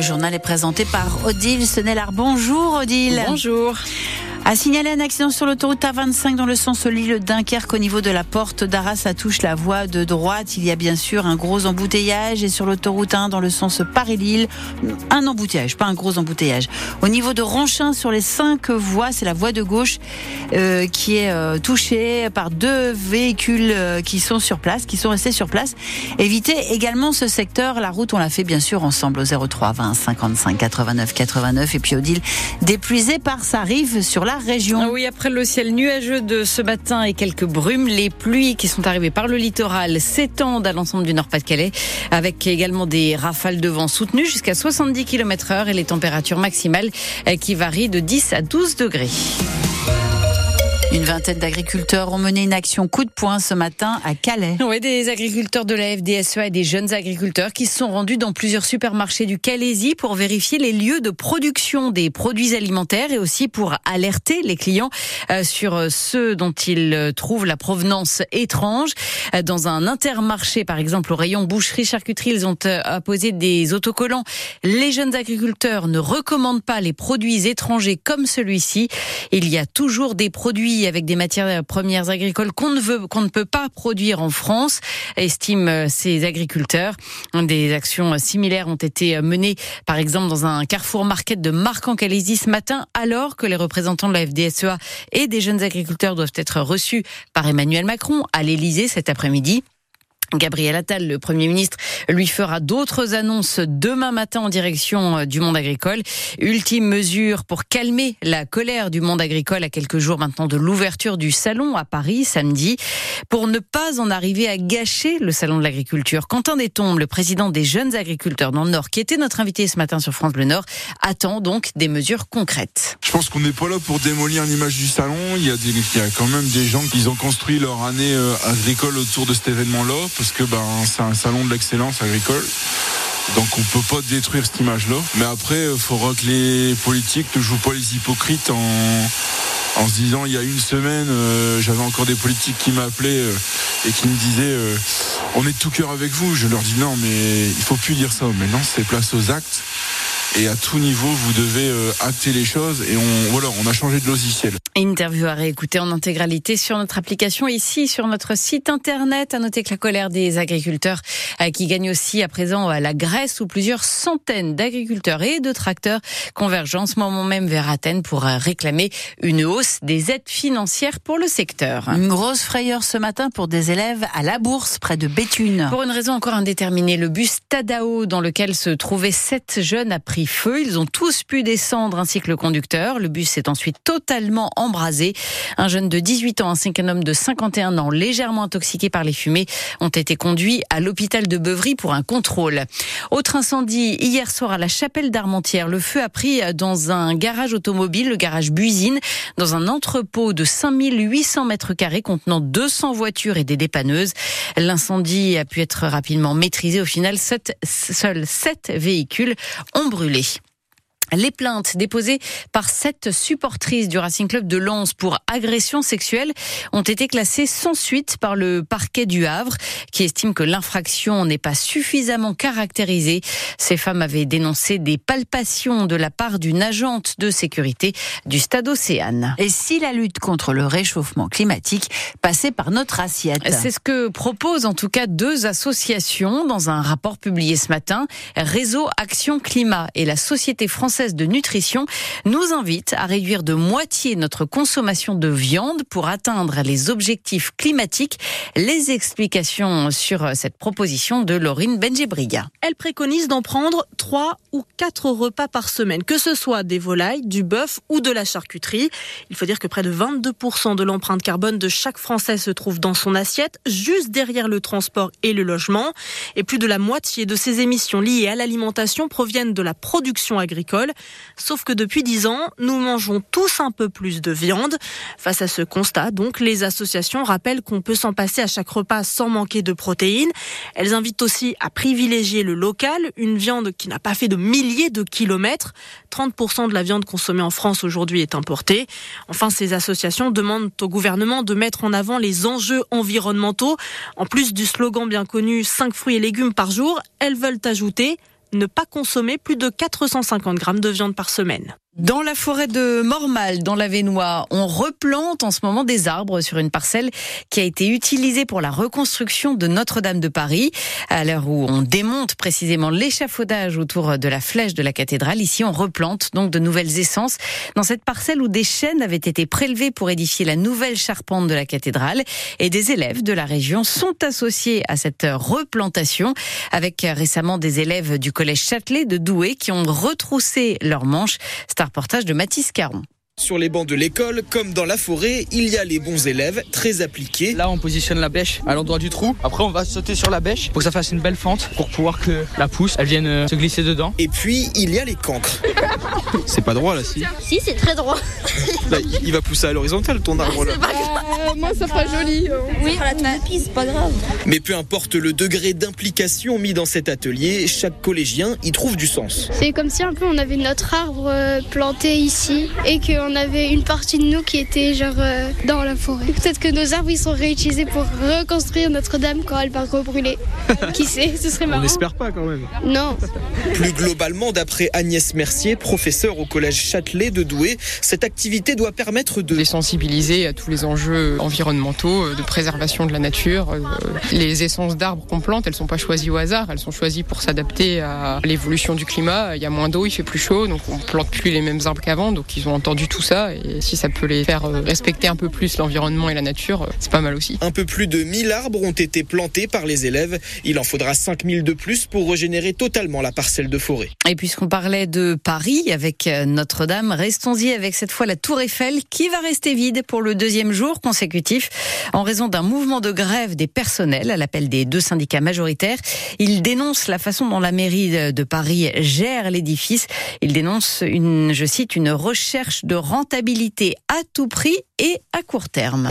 le journal est présenté par Odile Senelard. Bonjour Odile. Bonjour. A signalé un accident sur l'autoroute A25 dans le sens Lille-Dunkerque au niveau de la porte d'Arras. Ça touche la voie de droite. Il y a bien sûr un gros embouteillage et sur l'autoroute 1 dans le sens Paris-Lille, un embouteillage, pas un gros embouteillage. Au niveau de Ronchin sur les cinq voies, c'est la voie de gauche euh, qui est euh, touchée par deux véhicules euh, qui sont sur place, qui sont restés sur place. Évitez également ce secteur. La route, on l'a fait bien sûr ensemble au 03 20 55 89 89 et puis Odile dépluisé par sa rive sur la Ah oui, après le ciel nuageux de ce matin et quelques brumes, les pluies qui sont arrivées par le littoral s'étendent à l'ensemble du Nord-Pas-de-Calais, avec également des rafales de vent soutenues jusqu'à 70 km heure et les températures maximales eh, qui varient de 10 à 12 degrés. Une vingtaine d'agriculteurs ont mené une action coup de poing ce matin à Calais. Oui, des agriculteurs de la FDSEA et des jeunes agriculteurs qui se sont rendus dans plusieurs supermarchés du Calaisie pour vérifier les lieux de production des produits alimentaires et aussi pour alerter les clients euh, sur ceux dont ils trouvent la provenance étrange. Euh, dans un intermarché, par exemple, au rayon boucherie-charcuterie, ils ont euh, apposé des autocollants. Les jeunes agriculteurs ne recommandent pas les produits étrangers comme celui-ci. Il y a toujours des produits avec des matières premières agricoles qu'on ne veut, qu'on ne peut pas produire en France, estiment ces agriculteurs. Des actions similaires ont été menées, par exemple, dans un Carrefour Market de Marc-en-Calaisie ce matin, alors que les représentants de la FDSEA et des jeunes agriculteurs doivent être reçus par Emmanuel Macron à l'Elysée cet après-midi. Gabriel Attal, le Premier ministre, lui fera d'autres annonces demain matin en direction euh, du monde agricole. Ultime mesure pour calmer la colère du monde agricole à quelques jours maintenant de l'ouverture du salon à Paris samedi. Pour ne pas en arriver à gâcher le salon de l'agriculture, Quentin Détombe, le président des jeunes agriculteurs dans le Nord, qui était notre invité ce matin sur France Bleu Nord, attend donc des mesures concrètes. Je pense qu'on n'est pas là pour démolir l'image du salon. Il y, a quand même des gens qui ont construit leur année euh, agricole autour de cet événement-là parce que ben, c'est un salon de l'excellence agricole. Donc on peut pas détruire cette image-là. Mais après, il faudra que les politiques ne jouent pas les hypocrites en, se disant il y a une semaine, euh, j'avais encore des politiques qui m'appelaient euh, et qui me disaient euh, on est de tout cœur avec vous. Je leur dis non, mais il faut plus dire ça. Maintenant, c'est place aux actes et à tout niveau, vous devez euh, acter les choses. Et on, voilà, on a changé de logiciel. Interview à réécouter en intégralité sur notre application ici, sur notre site internet. À noter que la colère des agriculteurs euh, qui gagnent aussi à présent la Grèce où plusieurs centaines d'agriculteurs et de tracteurs convergent en ce moment même vers Athènes pour euh, réclamer une hausse des aides financières pour le secteur. Une grosse frayeur ce matin pour des élèves à la bourse près de Béthune. Pour une raison encore indéterminée, le bus Tadao dans lequel se trouvaient sept jeunes a pris feu. Ils ont tous pu descendre ainsi que le conducteur. Le bus s'est ensuite totalement embrasé. Un jeune de 18 ans ainsi qu'un homme de 51 ans légèrement intoxiqué par les fumées ont été conduits à l'hôpital de Beuvry pour un contrôle. Autre incendie hier soir à la chapelle d'Armentières. Le feu a pris dans un garage automobile, le garage Buisine, dans un entrepôt de 5800 mètres carrés contenant 200 voitures et des dépanneuses. L'incendie a pu être rapidement maîtrisé. Au final, seuls 7 véhicules ont brûlé. fröhlich. Les plaintes déposées par sept supportrices du Racing Club de Lens pour agression sexuelle ont été classées sans suite par le parquet du Havre, qui estime que l'infraction n'est pas suffisamment caractérisée. Ces femmes avaient dénoncé des palpations de la part d'une agente de sécurité du Stade Océane. Et si la lutte contre le réchauffement climatique passait par notre assiette? C'est ce que proposent en tout cas deux associations dans un rapport publié ce matin. Réseau Action Climat et la Société française de nutrition nous invite à réduire de moitié notre consommation de viande pour atteindre les objectifs climatiques. Les explications sur cette proposition de Laurine Benjebriga. Elle préconise d'en prendre trois ou quatre repas par semaine, que ce soit des volailles, du bœuf ou de la charcuterie. Il faut dire que près de 22% de l'empreinte carbone de chaque Français se trouve dans son assiette, juste derrière le transport et le logement. Et plus de la moitié de ces émissions liées à l'alimentation proviennent de la production agricole. Sauf que depuis 10 ans, nous mangeons tous un peu plus de viande. Face à ce constat, donc, les associations rappellent qu'on peut s'en passer à chaque repas sans manquer de protéines. Elles invitent aussi à privilégier le local, une viande qui n'a pas fait de milliers de kilomètres. 30% de la viande consommée en France aujourd'hui est importée. Enfin, ces associations demandent au gouvernement de mettre en avant les enjeux environnementaux. En plus du slogan bien connu 5 fruits et légumes par jour, elles veulent ajouter ne pas consommer plus de 450 grammes de viande par semaine. Dans la forêt de Mormal, dans la Vénois, on replante en ce moment des arbres sur une parcelle qui a été utilisée pour la reconstruction de Notre-Dame de Paris. À l'heure où on démonte précisément l'échafaudage autour de la flèche de la cathédrale, ici on replante donc de nouvelles essences dans cette parcelle où des chênes avaient été prélevés pour édifier la nouvelle charpente de la cathédrale et des élèves de la région sont associés à cette replantation avec récemment des élèves du collège Châtelet de Douai qui ont retroussé leurs manches reportage de Mathis Caron. Sur les bancs de l'école, comme dans la forêt, il y a les bons élèves très appliqués. Là, on positionne la bêche à l'endroit du trou. Après, on va sauter sur la bêche pour que ça fasse une belle fente pour pouvoir que la pousse, elle vienne euh, se glisser dedans. Et puis, il y a les cancres. C'est pas droit là, si Si, c'est très droit. Là, il va pousser à l'horizontale ton arbre là. Euh, moi, ça fera joli. Oui, la c'est pas grave. Mais peu importe le degré d'implication mis dans cet atelier, chaque collégien y trouve du sens. C'est comme si un peu on avait notre arbre euh, planté ici et qu'on on avait une partie de nous qui était genre euh, dans la forêt. Peut-être que nos arbres ils sont réutilisés pour reconstruire Notre-Dame quand elle va rebrûler. qui sait, ce serait marrant. On n'espère pas quand même. Non. Plus globalement, d'après Agnès Mercier, professeure au collège Châtelet de Douai, cette activité doit permettre de les sensibiliser à tous les enjeux environnementaux, euh, de préservation de la nature. Euh, les essences d'arbres qu'on plante, elles sont pas choisies au hasard, elles sont choisies pour s'adapter à l'évolution du climat. Il y a moins d'eau, il fait plus chaud, donc on plante plus les mêmes arbres qu'avant, donc ils ont entendu tout ça et si ça peut les faire euh, respecter un peu plus l'environnement et la nature, c'est pas mal aussi. Un peu plus de 1000 arbres ont été plantés par les élèves. Il en faudra 5000 de plus pour régénérer totalement la parcelle de forêt. Et puisqu'on parlait de Paris avec Notre-Dame, restons-y avec cette fois la Tour Eiffel qui va rester vide pour le deuxième jour consécutif en raison d'un mouvement de grève des personnels à l'appel des deux syndicats majoritaires. Ils dénoncent la façon dont la mairie de Paris gère l'édifice. Ils dénoncent une, je cite, une recherche de rentabilité à tout prix et à court terme.